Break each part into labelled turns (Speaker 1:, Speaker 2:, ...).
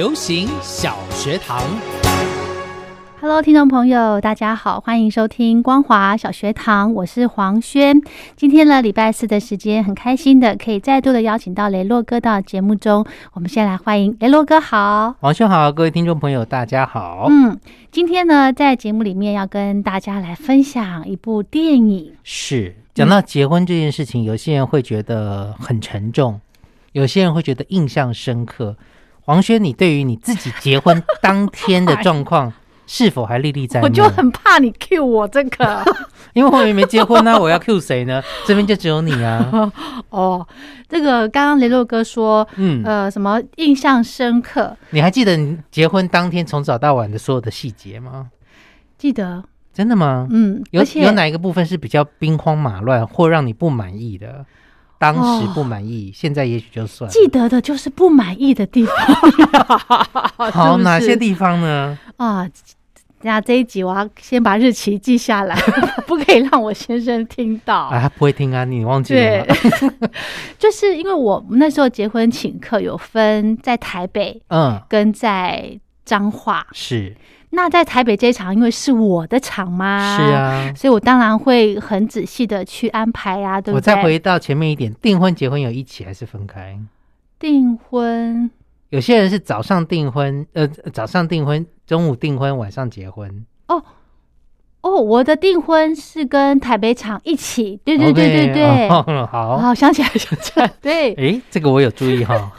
Speaker 1: 流行小学堂
Speaker 2: ，Hello，听众朋友，大家好，欢迎收听光华小学堂，我是黄轩。今天呢，礼拜四的时间，很开心的可以再度的邀请到雷洛哥到节目中。我们先来欢迎雷洛哥，好，
Speaker 1: 黄轩好，各位听众朋友，大家好。
Speaker 2: 嗯，今天呢，在节目里面要跟大家来分享一部电影。
Speaker 1: 是讲到结婚这件事情，有些人会觉得很沉重，有些人会觉得印象深刻。王轩，你对于你自己结婚当天的状况 是否还历历在目？
Speaker 2: 我就很怕你 Q 我这个，
Speaker 1: 因为我也没结婚呢，我要 Q 谁呢？这边就只有你啊。
Speaker 2: 哦，这个刚刚雷洛哥说，嗯呃，什么印象深刻？
Speaker 1: 你还记得你结婚当天从早到晚的所有的细节吗？
Speaker 2: 记得，
Speaker 1: 真的吗？嗯，有有哪一个部分是比较兵荒马乱或让你不满意的？当时不满意，现在也许就算。
Speaker 2: 记得的就是不满意的地方。
Speaker 1: 好，哪些地方呢？啊，
Speaker 2: 那这一集我要先把日期记下来，不可以让我先生听到。
Speaker 1: 啊，他不会听啊，你忘记了
Speaker 2: 吗？就是因为我那时候结婚请客有分在台北，嗯，跟在彰化
Speaker 1: 是。
Speaker 2: 那在台北这场，因为是我的场嘛，
Speaker 1: 是啊，
Speaker 2: 所以我当然会很仔细的去安排啊，对不
Speaker 1: 对？我再回到前面一点，订婚结婚有一起还是分开？
Speaker 2: 订婚，
Speaker 1: 有些人是早上订婚，呃，早上订婚，中午订婚，晚上结婚。哦。
Speaker 2: 哦，我的订婚是跟台北场一起，对对对对对，
Speaker 1: 好，
Speaker 2: 好想起来想起来，对，
Speaker 1: 哎，这个我有注意哈，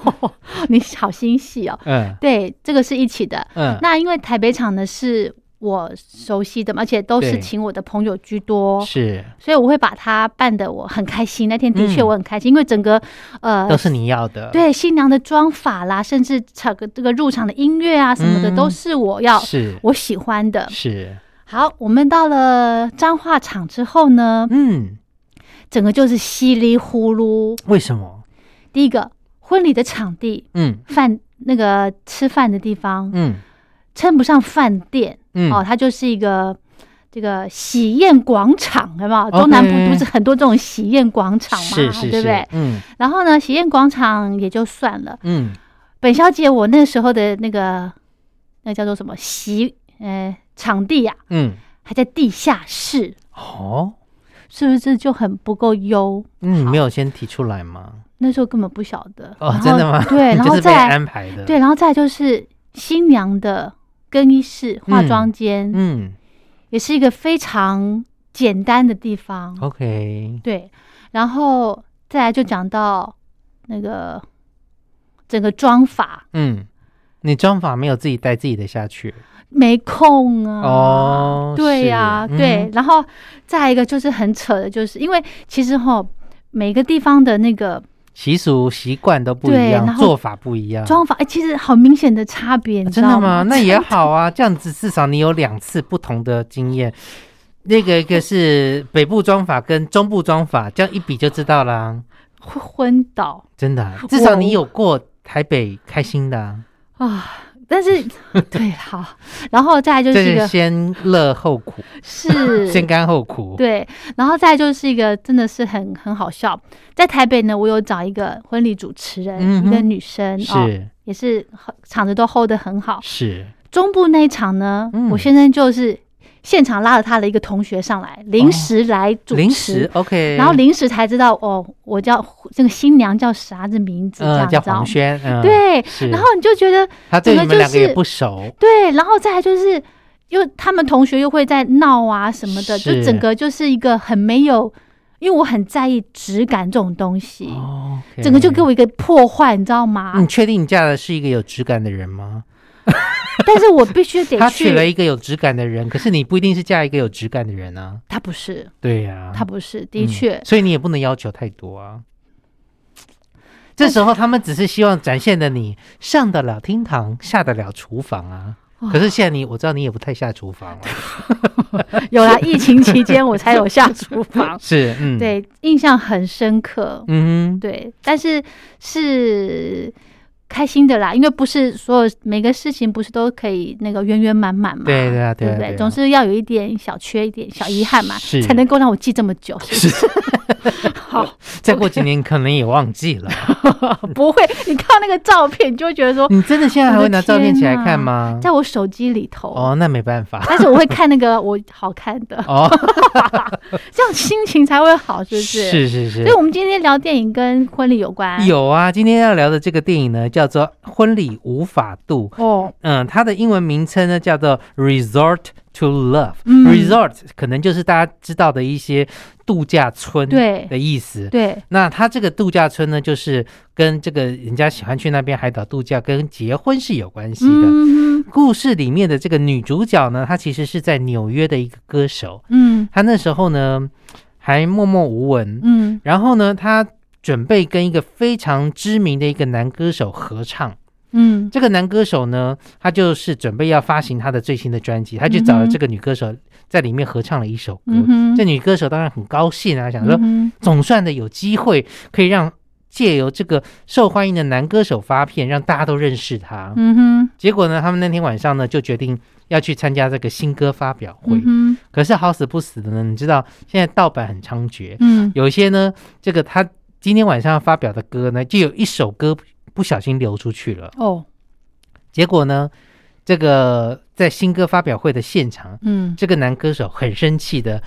Speaker 2: 你好心细哦，嗯，对，这个是一起的，嗯，那因为台北场呢是我熟悉的，而且都是请我的朋友居多，
Speaker 1: 是，
Speaker 2: 所以我会把它办的我很开心，那天的确我很开心，因为整个
Speaker 1: 呃都是你要的，
Speaker 2: 对，新娘的妆法啦，甚至唱个这个入场的音乐啊什么的，都是我要，
Speaker 1: 是。
Speaker 2: 我喜欢的，
Speaker 1: 是。
Speaker 2: 好，我们到了彰化场之后呢，嗯，整个就是稀里呼噜。
Speaker 1: 为什么？
Speaker 2: 第一个，婚礼的场地，嗯，饭那个吃饭的地方，嗯，称不上饭店，嗯，哦，它就是一个这个喜宴广场，有没有？中南部不是很多这种喜宴广场嘛，
Speaker 1: 是是，
Speaker 2: 对不对？嗯，然后呢，喜宴广场也就算了，嗯，本小姐，我那时候的那个那叫做什么喜，呃。场地呀，嗯，还在地下室哦，是不是就很不够优？
Speaker 1: 嗯，没有先提出来吗？
Speaker 2: 那时候根本不晓得
Speaker 1: 哦，真的吗？
Speaker 2: 对，然后 再
Speaker 1: 安排的，
Speaker 2: 对，然后再就是新娘的更衣室、化妆间，嗯，也是一个非常简单的地方。
Speaker 1: OK，
Speaker 2: 对，然后再来就讲到那个整个妆法，嗯，
Speaker 1: 你妆法没有自己带自己的下去。
Speaker 2: 没空啊！哦，对呀，对，然后再一个就是很扯的，就是因为其实哈，每个地方的那个
Speaker 1: 习俗习惯都不一样，做法不一样，
Speaker 2: 装法哎，其实好明显的差别，
Speaker 1: 真的吗？那也好啊，这样子至少你有两次不同的经验。那个一个是北部装法跟中部装法，这样一比就知道啦，
Speaker 2: 会昏倒，
Speaker 1: 真的。至少你有过台北开心的
Speaker 2: 啊。但是，对，好，然后再来就是一个
Speaker 1: 先乐后苦，
Speaker 2: 是
Speaker 1: 先甘后苦，
Speaker 2: 对，然后再就是一个真的是很很好笑。在台北呢，我有找一个婚礼主持人，一个女生，
Speaker 1: 是
Speaker 2: 也是场子都 hold 得很好。
Speaker 1: 是
Speaker 2: 中部那一场呢，我先生就是。现场拉了他的一个同学上来，临时来主持，
Speaker 1: 临时 OK，
Speaker 2: 然后临时才知道哦，我叫这个新娘叫啥子名字？
Speaker 1: 嗯，叫黄轩。
Speaker 2: 对，然后你就觉得
Speaker 1: 他对你们两个也不熟。
Speaker 2: 对，然后再来就是因为他们同学又会在闹啊什么的，就整个就是一个很没有。因为我很在意质感这种东西，整个就给我一个破坏，你知道吗？
Speaker 1: 你确定你嫁的是一个有质感的人吗？
Speaker 2: 但是我必须得
Speaker 1: 他娶了一个有质感的人，可是你不一定是嫁一个有质感的人啊。
Speaker 2: 他不是，
Speaker 1: 对呀，
Speaker 2: 他不是，的确，
Speaker 1: 所以你也不能要求太多啊。这时候他们只是希望展现的你上得了厅堂，下得了厨房啊。可是现在你，我知道你也不太下厨房了。
Speaker 2: 有了疫情期间，我才有下厨房。
Speaker 1: 是，嗯，
Speaker 2: 对，印象很深刻。嗯，对，但是是。开心的啦，因为不是所有每个事情不是都可以那个圆圆满满嘛？
Speaker 1: 对对啊，
Speaker 2: 对
Speaker 1: 不对？
Speaker 2: 总是要有一点小缺一点小遗憾嘛，才能够让我记这么久。
Speaker 1: 是，好，再过几年可能也忘记了。
Speaker 2: 不会，你看那个照片，你就会觉得说，
Speaker 1: 你真的现在还会拿照片起来看吗？
Speaker 2: 在我手机里头。
Speaker 1: 哦，那没办法。
Speaker 2: 但是我会看那个我好看的哦，这样心情才会好，是不是？
Speaker 1: 是是是。
Speaker 2: 所以我们今天聊电影跟婚礼有关。
Speaker 1: 有啊，今天要聊的这个电影呢。叫做婚礼无法度哦，嗯，它的英文名称呢叫做 Resort to Love。Resort 可能就是大家知道的一些度假村对的意思。
Speaker 2: 对，
Speaker 1: 那它这个度假村呢，就是跟这个人家喜欢去那边海岛度假，跟结婚是有关系的。故事里面的这个女主角呢，她其实是在纽约的一个歌手。嗯，她那时候呢还默默无闻。嗯，然后呢，她。准备跟一个非常知名的一个男歌手合唱，嗯，这个男歌手呢，他就是准备要发行他的最新的专辑，他就找了这个女歌手在里面合唱了一首歌。嗯这女歌手当然很高兴啊，想说总算的有机会可以让借由这个受欢迎的男歌手发片，让大家都认识他。嗯哼，结果呢，他们那天晚上呢就决定要去参加这个新歌发表会。嗯，可是好死不死的呢，你知道现在盗版很猖獗，嗯，有一些呢，这个他。今天晚上要发表的歌呢，就有一首歌不小心流出去了。哦。结果呢，这个在新歌发表会的现场，嗯，这个男歌手很生气的，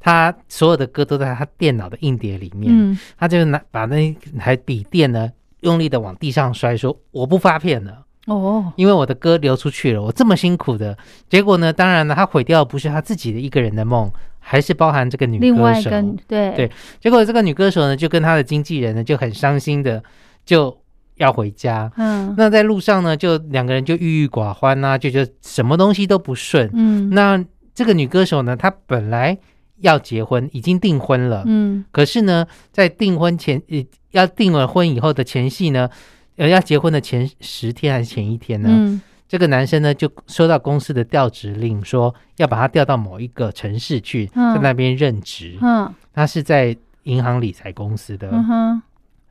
Speaker 1: 他所有的歌都在他电脑的硬碟里面，嗯，他就拿把那台笔电呢，用力的往地上摔，说我不发片了。哦，因为我的歌流出去了，我这么辛苦的，结果呢，当然呢，他毁掉不是他自己的一个人的梦。还是包含这个女歌手，
Speaker 2: 对。
Speaker 1: 对，结果这个女歌手呢，就跟她的经纪人呢就很伤心的就要回家。嗯，那在路上呢，就两个人就郁郁寡欢呐，就觉得什么东西都不顺。嗯，那这个女歌手呢，她本来要结婚，已经订婚了。嗯，可是呢，在订婚前，呃，要订了婚以后的前戏呢，呃，要结婚的前十天还是前一天呢？这个男生呢，就收到公司的调职令，说要把他调到某一个城市去，在那边任职。嗯，他是在银行理财公司的。嗯哼，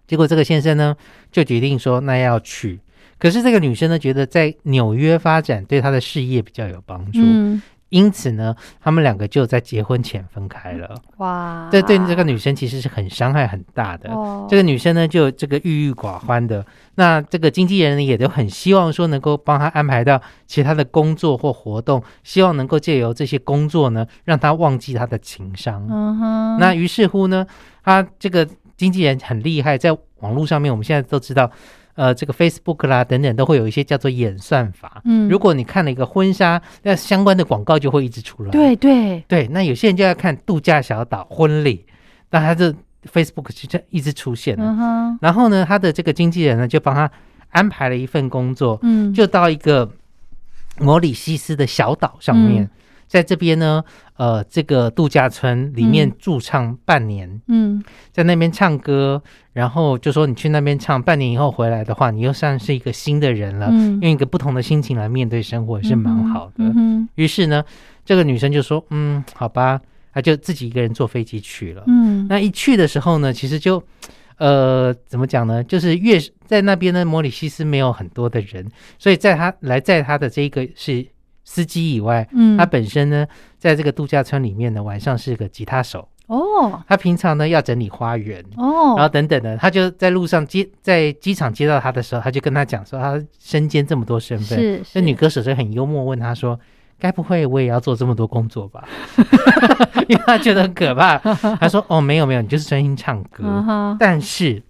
Speaker 1: 结果这个先生呢，就决定说那要去。可是这个女生呢，觉得在纽约发展对她的事业比较有帮助。嗯。因此呢，他们两个就在结婚前分开了。哇，这对这个女生其实是很伤害很大的。这个女生呢，就这个郁郁寡欢的。那这个经纪人呢，也都很希望说能够帮她安排到其他的工作或活动，希望能够借由这些工作呢，让她忘记她的情伤。嗯哼。那于是乎呢，她这个经纪人很厉害，在网络上面，我们现在都知道。呃，这个 Facebook 啦等等都会有一些叫做演算法。嗯，如果你看了一个婚纱，那相关的广告就会一直出来。
Speaker 2: 对对
Speaker 1: 对，那有些人就要看度假小岛婚礼，那他就 Facebook 就这一直出现了。然后呢，他的这个经纪人呢就帮他安排了一份工作，嗯，就到一个摩里西斯的小岛上面。在这边呢，呃，这个度假村里面驻唱半年，嗯，在那边唱歌，然后就说你去那边唱半年以后回来的话，你又算是一个新的人了，用一个不同的心情来面对生活是蛮好的。于是呢，这个女生就说，嗯，好吧，她就自己一个人坐飞机去了。嗯，那一去的时候呢，其实就，呃，怎么讲呢？就是越在那边呢，摩里西斯没有很多的人，所以在他来在他的这个是。司机以外，嗯，他本身呢，在这个度假村里面呢，晚上是个吉他手哦。他平常呢要整理花园哦，然后等等的，他就在路上接在机场接到他的时候，他就跟他讲说，他身兼这么多身份。
Speaker 2: 是，
Speaker 1: 那女歌手就很幽默问他说：“该不会我也要做这么多工作吧？” 因为他觉得很可怕。他说：“哦，没有没有，你就是专心唱歌。但是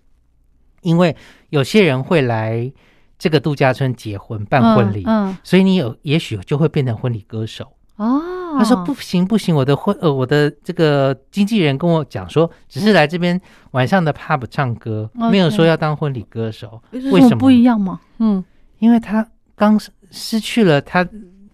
Speaker 1: 因为有些人会来。”这个度假村结婚办婚礼，嗯，所以你有也许就会变成婚礼歌手。
Speaker 3: 哦，他说不行不行，我的婚呃我的这个经纪人跟我讲说，只是来这边晚上的 pub 唱歌，没有说要当婚礼歌手，为什么
Speaker 2: 不一样吗？嗯，
Speaker 3: 因为他刚失去了他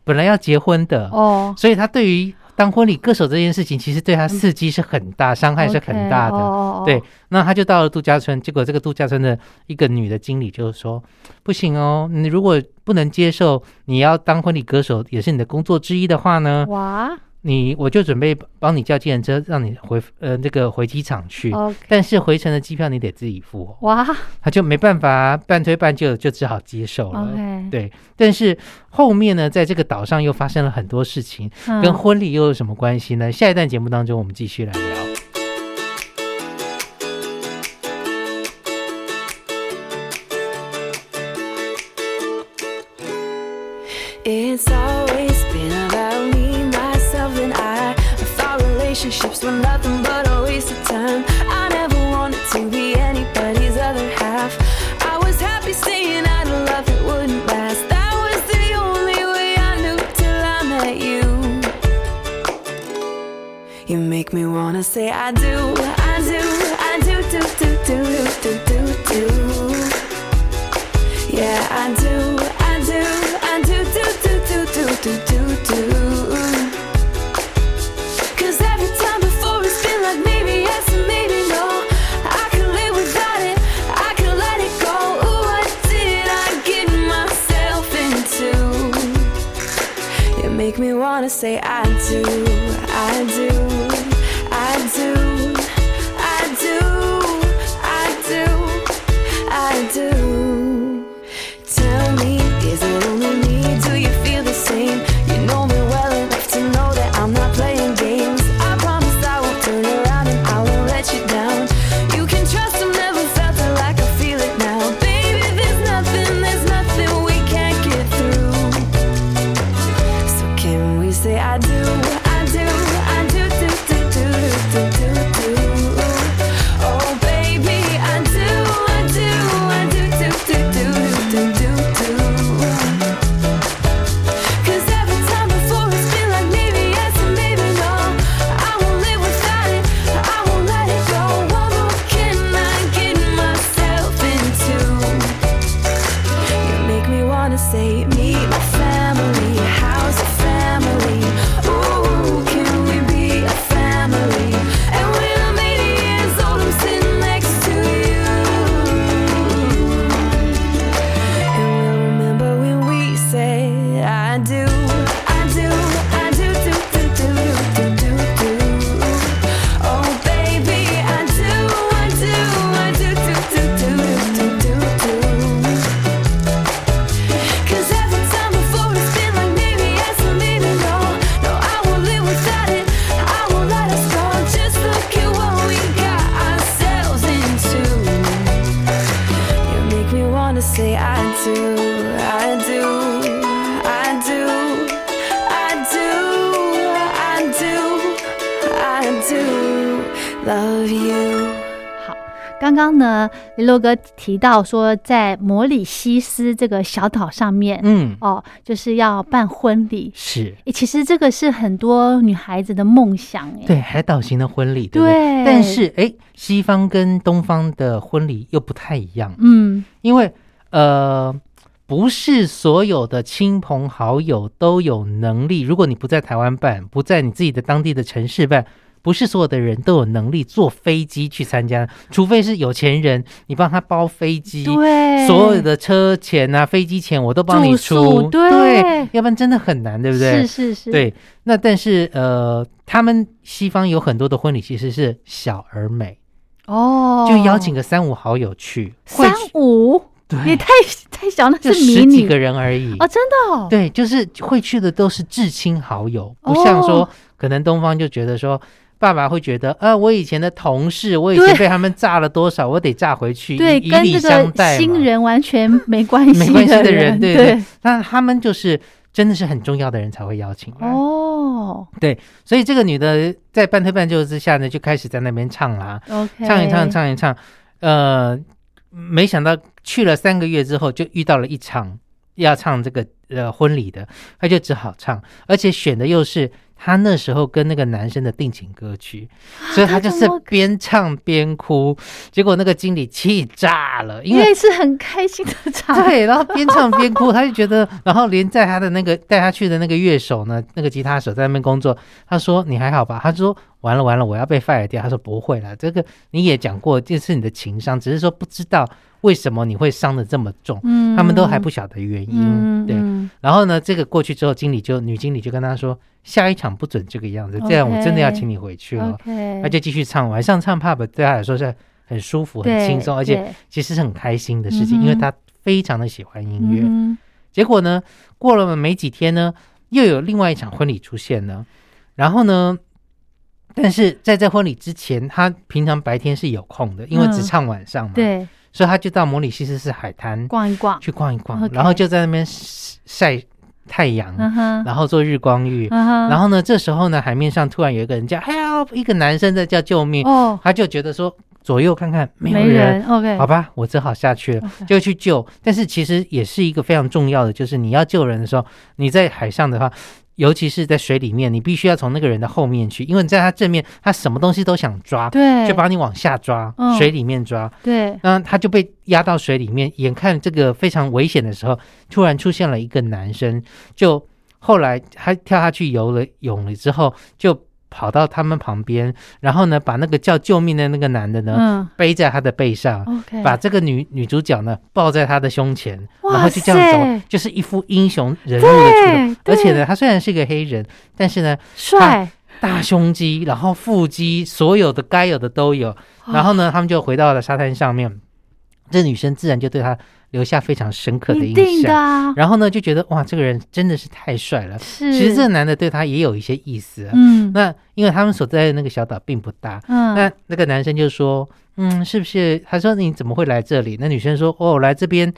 Speaker 3: 本来要结婚的哦，所以他对于。当婚礼歌手这件事情，其实对他刺激是很大，伤害是很大的。对，那他就到了度假村，结果这个度假村的一个女的经理就是说：“不行哦，你如果不能接受你要当婚礼歌手，也是你的工作之一的话呢？”哇。你我就准备帮你叫计程车，让你回呃那个回机场去，但是回程的机票你得自己付。哇，他就没办法，半推半就，就只好接受了。对，但是后面呢，在这个岛上又发生了很多事情，跟婚礼又有什么关系呢？下一段节目当中，我们继续来聊。gonna say I do, I do, I do, do, do, do, do, do, do. Yeah, I do, I do, I do, do, do, do, do, do, do, do. Cause every time before it's been like maybe yes and maybe no. I can live without it, I can let it go. Ooh, what did I get myself into? You make me wanna say I do, I do. 雷洛哥提到说，在摩里西斯这个小岛上面，嗯，哦，就是要办婚礼，是，
Speaker 2: 其实这个是很多女孩子的梦想，哎，
Speaker 3: 对，海岛型的婚礼，对，但是，哎，西方跟东方的婚礼又不太一样，嗯，因为，呃，不是所有的亲朋好友都有能力，如果你不在台湾办，不在你自己的当地的城市办。不是所有的人都有能力坐飞机去参加，除非是有钱人，你帮他包飞机，
Speaker 2: 对，
Speaker 3: 所有的车钱啊、飞机钱我都帮你出，
Speaker 2: 对，
Speaker 3: 要不然真的很难，对不对？
Speaker 2: 是是是，
Speaker 3: 对。那但是呃，他们西方有很多的婚礼其实是小而美。哦，就邀请个三五好友去，
Speaker 2: 三五，
Speaker 3: 对，
Speaker 2: 也太太小，那
Speaker 3: 是十几个人而已。
Speaker 2: 哦，真的，哦。
Speaker 3: 对，就是会去的都是至亲好友，不像说可能东方就觉得说。爸爸会觉得，呃，我以前的同事，我以前被他们炸了多少，我得炸回去，
Speaker 2: 对，
Speaker 3: 以礼相待
Speaker 2: 新人完全没关系，
Speaker 3: 没关系的人，对对。那他们就是真的是很重要的人才会邀请哦。对，所以这个女的在半推半就之下呢，就开始在那边唱啦，唱一唱，唱一唱。呃，没想到去了三个月之后，就遇到了一场
Speaker 1: 要唱这个呃婚礼的，他就只好唱，而且选的又是。他那时候跟那个男生的定情歌曲，所以他就是边唱边哭，结果那个经理气炸了，
Speaker 2: 因为是很开心的唱，
Speaker 1: 对，然后边唱边哭，他就觉得，然后连在他的那个带他去的那个乐手呢，那个吉他手在那边工作，他说你还好吧？他说完了完了，我要被 fire 掉。他说不会了，这个你也讲过，这是你的情商，只是说不知道。为什么你会伤的这么重？嗯，他们都还不晓得原因。对，然后呢，这个过去之后，经理就女经理就跟他说，下一场不准这个样子，这样我真的要请你回去了。他就继续唱，晚上唱 pub 对他来说是很舒服、很轻松，而且其实是很开心的事情，因为他非常的喜欢音乐。结果呢，过了没几天呢，又有另外一场婚礼出现了。然后呢，但是在这婚礼之前，他平常白天是有空的，因为只唱晚上嘛。
Speaker 2: 对。
Speaker 1: 所以他就到摩里西斯是海滩
Speaker 2: 逛一逛，
Speaker 1: 去逛一逛，然后就在那边晒太阳，然后做日光浴。然后呢，这时候呢，海面上突然有一个人叫 “help”，一个男生在叫救命。哦，他就觉得说左右看看没有人
Speaker 2: ，OK，
Speaker 1: 好吧，我只好下去了，就去救。但是其实也是一个非常重要的，就是你要救人的时候，你在海上的话。尤其是在水里面，你必须要从那个人的后面去，因为你在他正面，他什么东西都想抓，
Speaker 2: 对，
Speaker 1: 就把你往下抓，水里面抓，
Speaker 2: 对，
Speaker 1: 那他就被压到水里面，眼看这个非常危险的时候，突然出现了一个男生，就后来他跳下去游了泳了之后，就。跑到他们旁边，然后呢，把那个叫救命的那个男的呢嗯背在他的背上，把这个女女主角呢抱在他的胸前，然后就这样走，就是一副英雄人物的出路。而且呢，他虽然是个黑人，但是呢，
Speaker 2: 帅，
Speaker 1: 大胸肌，然后腹肌，所有的该有的都有。然后呢，他们就回到了沙滩上面，这女生自然就对他。留下非常深刻的印象，然后呢，就觉得哇，这个人真的是太帅了。
Speaker 2: 是，
Speaker 1: 其实这个男的对他也有一些意思。嗯，那因为他们所在的那个小岛并不大。嗯，那那个男生就说，嗯，是不是？他说你怎么会来这里？那女生说，哦，来这边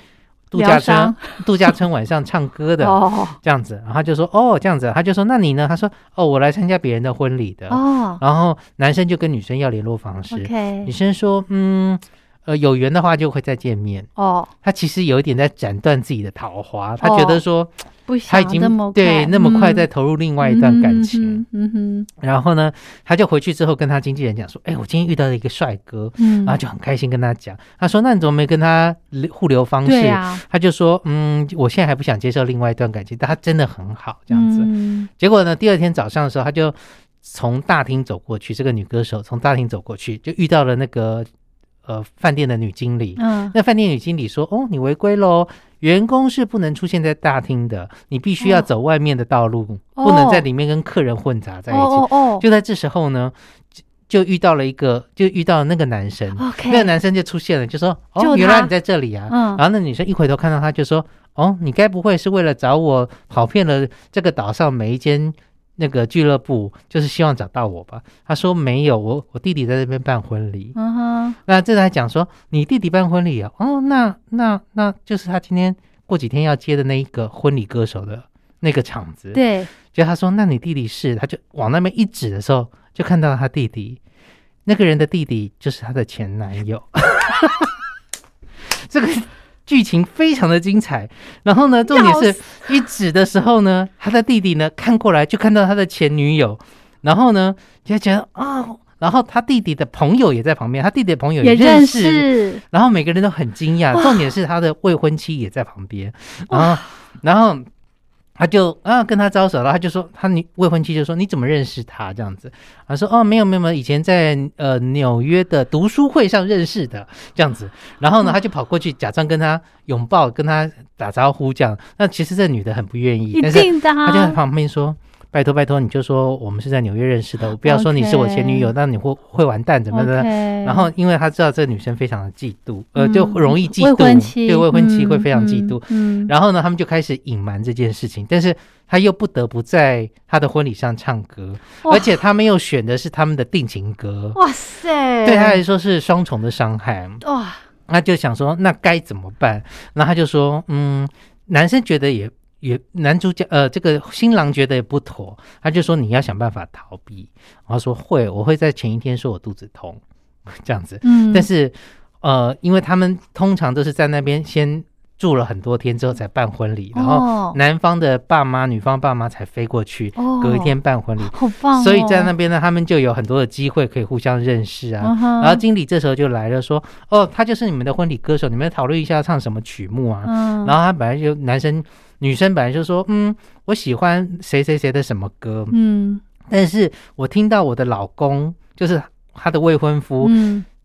Speaker 1: 度假村，度假村晚上唱歌的，哦，这样子。然后他就说，哦，这样子。他就说，那你呢？他说，哦，我来参加别人的婚礼的。哦，然后男生就跟女生要联络方式。
Speaker 2: OK，
Speaker 1: 女生说，嗯。呃，有缘的话就会再见面哦。他其实有一点在斩断自己的桃花，他觉得说，不他已经对那么快再投入另外一段感情。嗯哼。然后呢，他就回去之后跟他经纪人讲说：“哎，我今天遇到了一个帅哥。”嗯。然后就很开心跟他讲，他说：“那你怎么没跟他互留方式？”他就说：“嗯，我现在还不想接受另外一段感情，但他真的很好，这样子。”结果呢，第二天早上的时候，他就从大厅走过去，这个女歌手从大厅走过去，就遇到了那个。呃，饭店的女经理，嗯，那饭店女经理说：“哦，你违规喽，员工是不能出现在大厅的，你必须要走外面的道路，不能在里面跟客人混杂在一起。”哦哦，就在这时候呢，就遇到了一个，就遇到了那个男生，那个男生就出现了，就说：“哦，原来你在这里啊！”嗯，然后那女生一回头看到他，就说：“哦，你该不会是为了找我跑遍了这个岛上每一间？”那个俱乐部就是希望找到我吧？他说没有，我我弟弟在这边办婚礼。嗯哼，那这才讲说你弟弟办婚礼啊？哦，那那那就是他今天过几天要接的那一个婚礼歌手的那个场子。
Speaker 2: 对，
Speaker 1: 就他说那你弟弟是？他就往那边一指的时候，就看到他弟弟，那个人的弟弟就是他的前男友。这个。剧情非常的精彩，然后呢，重点是一指的时候呢，他的弟弟呢看过来就看到他的前女友，然后呢就觉得啊，然后他弟弟的朋友也在旁边，他弟弟的朋友也认识，然后每个人都很惊讶，重点是他的未婚妻也在旁边，然后然后。他就啊跟他招手了，他就说他女未婚妻就说你怎么认识他这样子？他说哦没有没有没有，以前在呃纽约的读书会上认识的这样子。然后呢，他就跑过去假装跟他拥抱，跟他打招呼这样。那其实这女的很不愿意，
Speaker 2: 但是
Speaker 1: 他就在旁边说。拜托拜托，你就说我们是在纽约认识的，不要说你是我前女友，那你会会完蛋怎么的？然后，因为他知道这个女生非常的嫉妒，呃，就容易嫉妒，对未婚妻会非常嫉妒。嗯，然后呢，他们就开始隐瞒这件事情，但是他又不得不在他的婚礼上唱歌，而且他们又选的是他们的定情歌。哇塞，对他来说是双重的伤害。哇，他就想说那该怎么办？然后他就说，嗯，男生觉得也。也男主角呃，这个新郎觉得也不妥，他就说你要想办法逃避。然后说会，我会在前一天说我肚子痛，这样子。嗯，但是呃，因为他们通常都是在那边先。住了很多天之后才办婚礼，然后男方的爸妈、女方爸妈才飞过去，隔一天办婚礼，
Speaker 2: 好棒！
Speaker 1: 所以在那边呢，他们就有很多的机会可以互相认识啊。然后经理这时候就来了，说：“哦，他就是你们的婚礼歌手，你们讨论一下唱什么曲目啊？”然后他本来就男生、女生本来就说：“嗯，我喜欢谁谁谁的什么歌。”嗯，但是我听到我的老公就是他的未婚夫。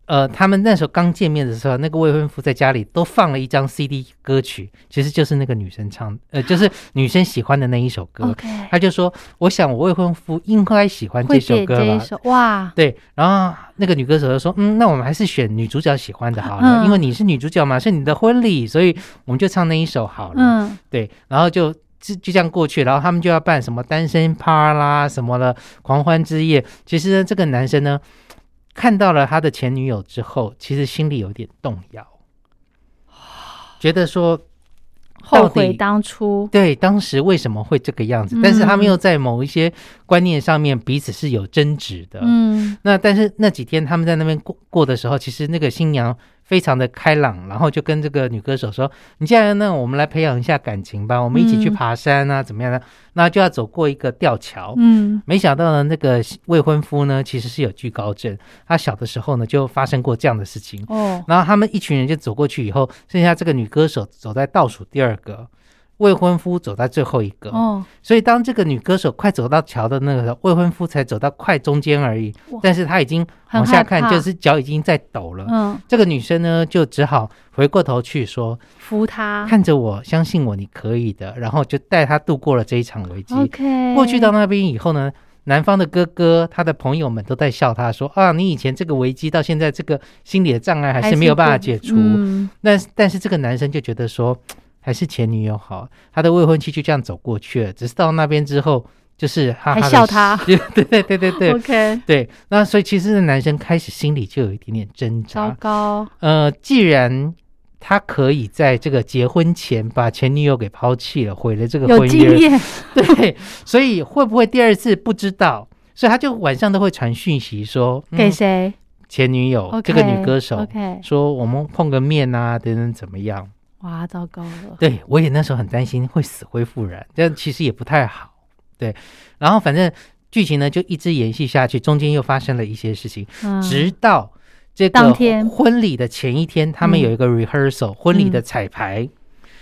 Speaker 1: 呃，他们那时候刚见面的时候，那个未婚夫在家里都放了一张 CD 歌曲，其实就是那个女生唱，呃，就是女生喜欢的那一首歌。他就说：“我想我未婚夫应该喜欢这首歌吧？”哇，对。然后那个女歌手就说：“嗯，那我们还是选女主角喜欢的好了，因为你是女主角嘛，是你的婚礼，所以我们就唱那一首好了。”嗯，对。然后就就就这样过去，然后他们就要办什么单身趴啦什么的狂欢之夜。其实呢，这个男生呢。看到了他的前女友之后，其实心里有点动摇，觉得说
Speaker 2: 后悔当初，
Speaker 1: 对当时为什么会这个样子？但是他们又在某一些观念上面彼此是有争执的。嗯，那但是那几天他们在那边过过的时候，其实那个新娘。非常的开朗，然后就跟这个女歌手说：“你既然呢，我们来培养一下感情吧，我们一起去爬山啊，怎么样呢？那就要走过一个吊桥。嗯，没想到呢，那个未婚夫呢，其实是有惧高症，他小的时候呢就发生过这样的事情。哦，然后他们一群人就走过去以后，剩下这个女歌手走在倒数第二个。”未婚夫走在最后一个，哦，所以当这个女歌手快走到桥的那个时候，未婚夫才走到快中间而已。但是他已经往下看，就是脚已经在抖了。嗯，这个女生呢，就只好回过头去说：“
Speaker 2: 扶他，
Speaker 1: 看着我，相信我，你可以的。”然后就带他度过了这一场危机。OK，过去到那边以后呢，男方的哥哥、他的朋友们都在笑他，说：“啊，你以前这个危机到现在这个心理的障碍还是没有办法解除。”那但是这个男生就觉得说。还是前女友好，他的未婚妻就这样走过去了。只是到那边之后，就是
Speaker 2: 还笑他，
Speaker 1: 对对对对对
Speaker 2: ，OK，
Speaker 1: 对。那所以其实男生开始心里就有一点点挣扎。
Speaker 2: 糟糕，
Speaker 1: 呃，既然他可以在这个结婚前把前女友给抛弃了，毁了这个婚
Speaker 2: 姻，
Speaker 1: 对，所以会不会第二次不知道？所以他就晚上都会传讯息说
Speaker 2: 给谁？
Speaker 1: 前女友这个女歌手，OK，说我们碰个面啊，等等怎么样？
Speaker 2: 哇，糟糕了！
Speaker 1: 对我也那时候很担心会死灰复燃，但其实也不太好。对，然后反正剧情呢就一直延续下去，中间又发生了一些事情，直到这个婚礼的前一天，他们有一个 rehearsal 婚礼的彩排。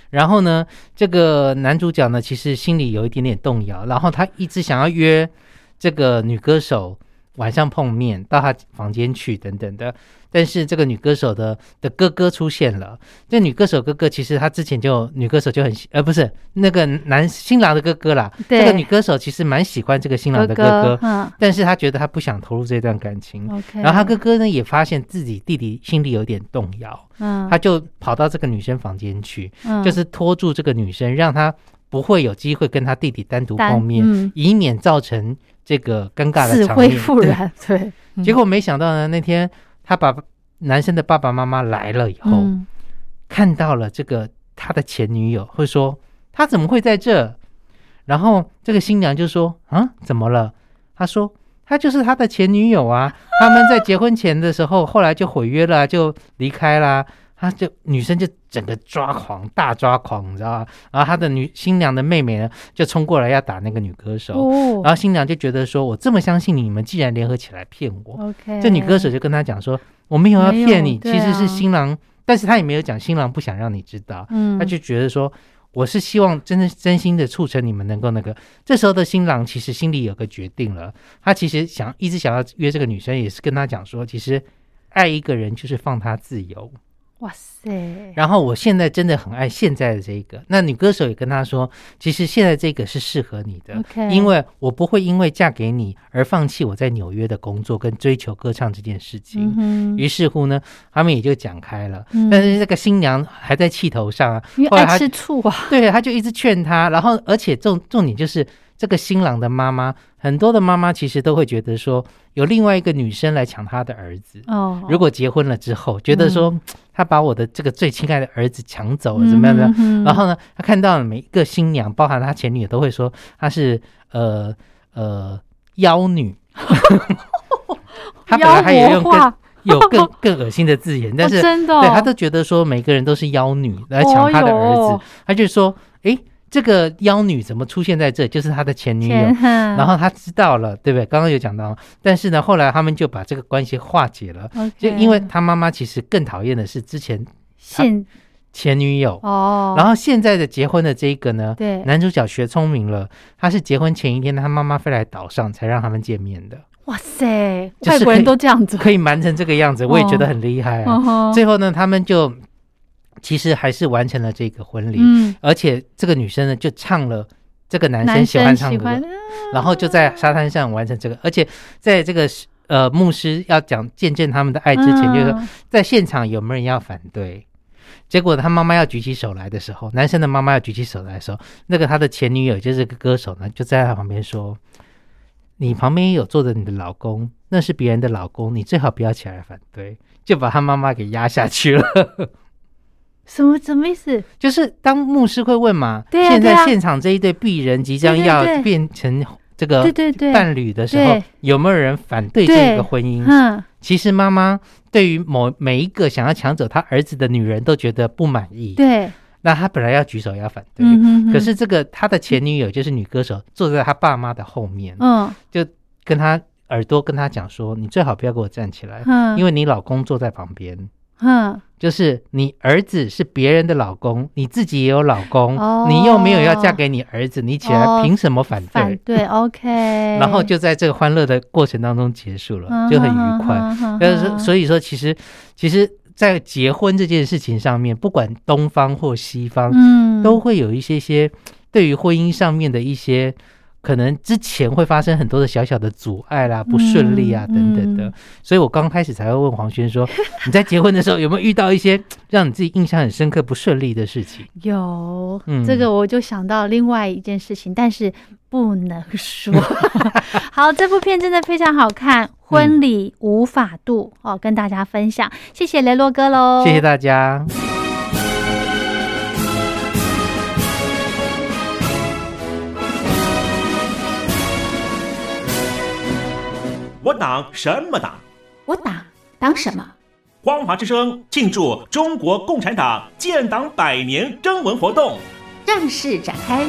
Speaker 1: 然后呢，这个男主角呢其实心里有一点点动摇，然后他一直想要约这个女歌手晚上碰面，到他房间去等等的。但是这个女歌手的的哥哥出现了。这女歌手哥哥其实他之前就女歌手就很呃不是那个男新郎的哥哥啦。这个女歌手其实蛮喜欢这个新郎的哥哥，嗯，但是他觉得他不想投入这段感情。然后他哥哥呢也发现自己弟弟心里有点动摇，嗯，他就跑到这个女生房间去，嗯，就是拖住这个女生，让她不会有机会跟他弟弟单独碰面，以免造成这个尴尬的场面。死灰
Speaker 2: 复燃，对。
Speaker 1: 结果没想到呢，那天。他把男生的爸爸妈妈来了以后，看到了这个他的前女友，会说他怎么会在这？然后这个新娘就说：“啊，怎么了？”他说：“他就是他的前女友啊，他们在结婚前的时候，后来就毁约了，就离开了。”他就女生就整个抓狂，大抓狂，你知道吗？然后他的女新娘的妹妹呢，就冲过来要打那个女歌手。哦。然后新娘就觉得说：“我这么相信你们，既然联合起来骗我。” OK。这女歌手就跟他讲说：“我没有要骗你，其实是新郎，但是他也没有讲新郎不想让你知道。嗯。他就觉得说：“我是希望真的真心的促成你们能够那个。”这时候的新郎其实心里有个决定了，他其实想一直想要约这个女生，也是跟他讲说：“其实爱一个人就是放他自由。”哇塞！然后我现在真的很爱现在的这个。那女歌手也跟他说，其实现在这个是适合你的，因为我不会因为嫁给你而放弃我在纽约的工作跟追求歌唱这件事情。于是乎呢，他们也就讲开了。但是这个新娘还在气头上啊，
Speaker 2: 因为爱吃醋啊，
Speaker 1: 对，他就一直劝他。然后而且重重点就是这个新郎的妈妈，很多的妈妈其实都会觉得说，有另外一个女生来抢她的儿子。哦，如果结婚了之后，觉得说。他把我的这个最亲爱的儿子抢走了，怎么样的？然后呢，他看到每一个新娘，包含他前女友，都会说他是呃呃妖女。他本来还有用更有更更恶心的字眼，但是
Speaker 2: 真的，
Speaker 1: 对他都觉得说每个人都是妖女来抢他的儿子，他就说，哎。这个妖女怎么出现在这？就是他的前女友，然后他知道了，对不对？刚刚有讲到，但是呢，后来他们就把这个关系化解了，就因为他妈妈其实更讨厌的是之前现前女友哦，然后现在的结婚的这一个呢，
Speaker 2: 对，
Speaker 1: 男主角学聪明了，他是结婚前一天他妈妈飞来岛上才让他们见面的。
Speaker 2: 哇塞，外国人都这样子，
Speaker 1: 可以瞒成这个样子，我也觉得很厉害啊。最后呢，他们就。其实还是完成了这个婚礼，嗯，而且这个女生呢就唱了这个男生喜欢唱的歌，然后就在沙滩上完成这个，而且在这个呃牧师要讲见证他们的爱之前，就是说在现场有没有人要反对？结果他妈妈要举起手来的时候，男生的妈妈要举起手来的时候，那个他的前女友就是个歌手呢，就在他旁边说：“你旁边有坐着你的老公，那是别人的老公，你最好不要起来反对。”就把他妈妈给压下去了。
Speaker 2: 什么什么意思？
Speaker 1: 就是当牧师会问嘛，现在现场这一对璧人即将要变成这个伴侣的时候，有没有人反对这个婚姻？嗯，其实妈妈对于某每一个想要抢走她儿子的女人都觉得不满意。
Speaker 2: 对，
Speaker 1: 那他本来要举手要反对，可是这个他的前女友就是女歌手，坐在他爸妈的后面，嗯，就跟他耳朵跟他讲说：“你最好不要给我站起来，嗯。因为你老公坐在旁边。”嗯，就是你儿子是别人的老公，你自己也有老公，你又没有要嫁给你儿子，你起来凭什么反对？
Speaker 2: 反对，OK。
Speaker 1: 然后就在这个欢乐的过程当中结束了，就很愉快。但是所以说，其实其实，在结婚这件事情上面，不管东方或西方，嗯，都会有一些些对于婚姻上面的一些。可能之前会发生很多的小小的阻碍啦、不顺利啊等等的，所以我刚开始才会问黄轩说：“ 你在结婚的时候有没有遇到一些让你自己印象很深刻、不顺利的事情？”
Speaker 2: 有，这个我就想到另外一件事情，但是不能说。好，这部片真的非常好看，《婚礼无法度》哦，跟大家分享，谢谢雷洛哥喽，
Speaker 1: 谢谢大家。
Speaker 4: 我党什么党？
Speaker 5: 我党党什么？
Speaker 4: 光华之声庆祝中国共产党建党百年征文活动
Speaker 5: 正式展开。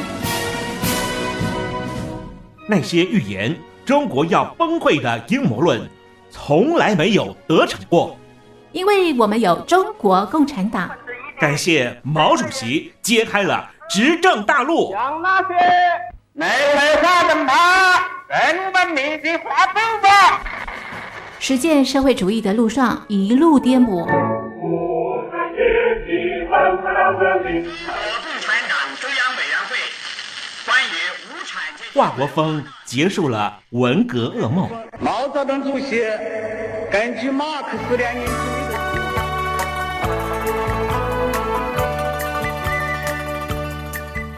Speaker 4: 那些预言中国要崩溃的阴谋论，从来没有得逞过，
Speaker 5: 因为我们有中国共产党。
Speaker 4: 感谢毛主席揭开了执政大路。
Speaker 6: 向那些没文化的马。跟文明的！
Speaker 5: 实践社会主义的路上一路颠簸。共
Speaker 4: 产党中央委员会关于无产阶级华国锋结束了文革噩梦。
Speaker 6: 毛泽东主席根据马克思列宁主义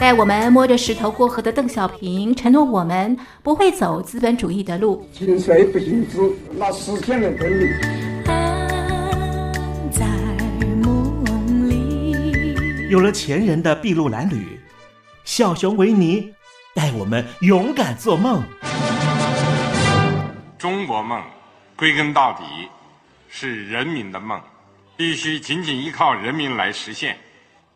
Speaker 5: 带我们摸着石头过河的邓小平承诺，我们不会走资本主义的路。
Speaker 6: 心碎不行止，那实现了真理。
Speaker 4: 在梦里，有了前人的筚路蓝缕，小熊维尼带我们勇敢做梦。
Speaker 7: 中国梦，归根到底是人民的梦，必须紧紧依靠人民来实现。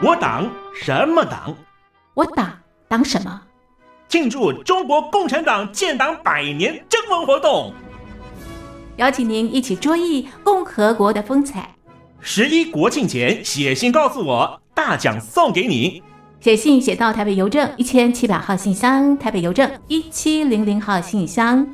Speaker 4: 我党什么党？
Speaker 5: 我党党什么？
Speaker 4: 庆祝中国共产党建党百年征文活动，
Speaker 5: 邀请您一起追忆共和国的风采。
Speaker 4: 十一国庆前写信告诉我，大奖送给你。
Speaker 5: 写信写到台北邮政一千七百号信箱，台北邮政一七零零号信箱。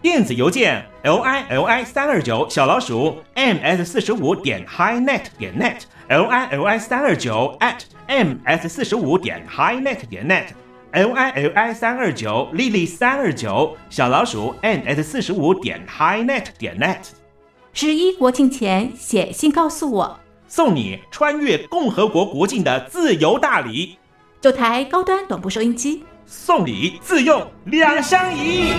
Speaker 4: 电子邮件 l i l i 三二九小老鼠 m s 四十五点 highnet 点 net l i l i 三二九 at m s 四十五点 highnet 点 net l i l i 三二九丽丽三二九小老鼠 m s 四十五点 highnet 点 net。
Speaker 5: 十一国庆前写信告诉我，
Speaker 4: 送你穿越共和国国境的自由大礼。
Speaker 5: 九台高端短波收音机，
Speaker 4: 送礼自用两相宜。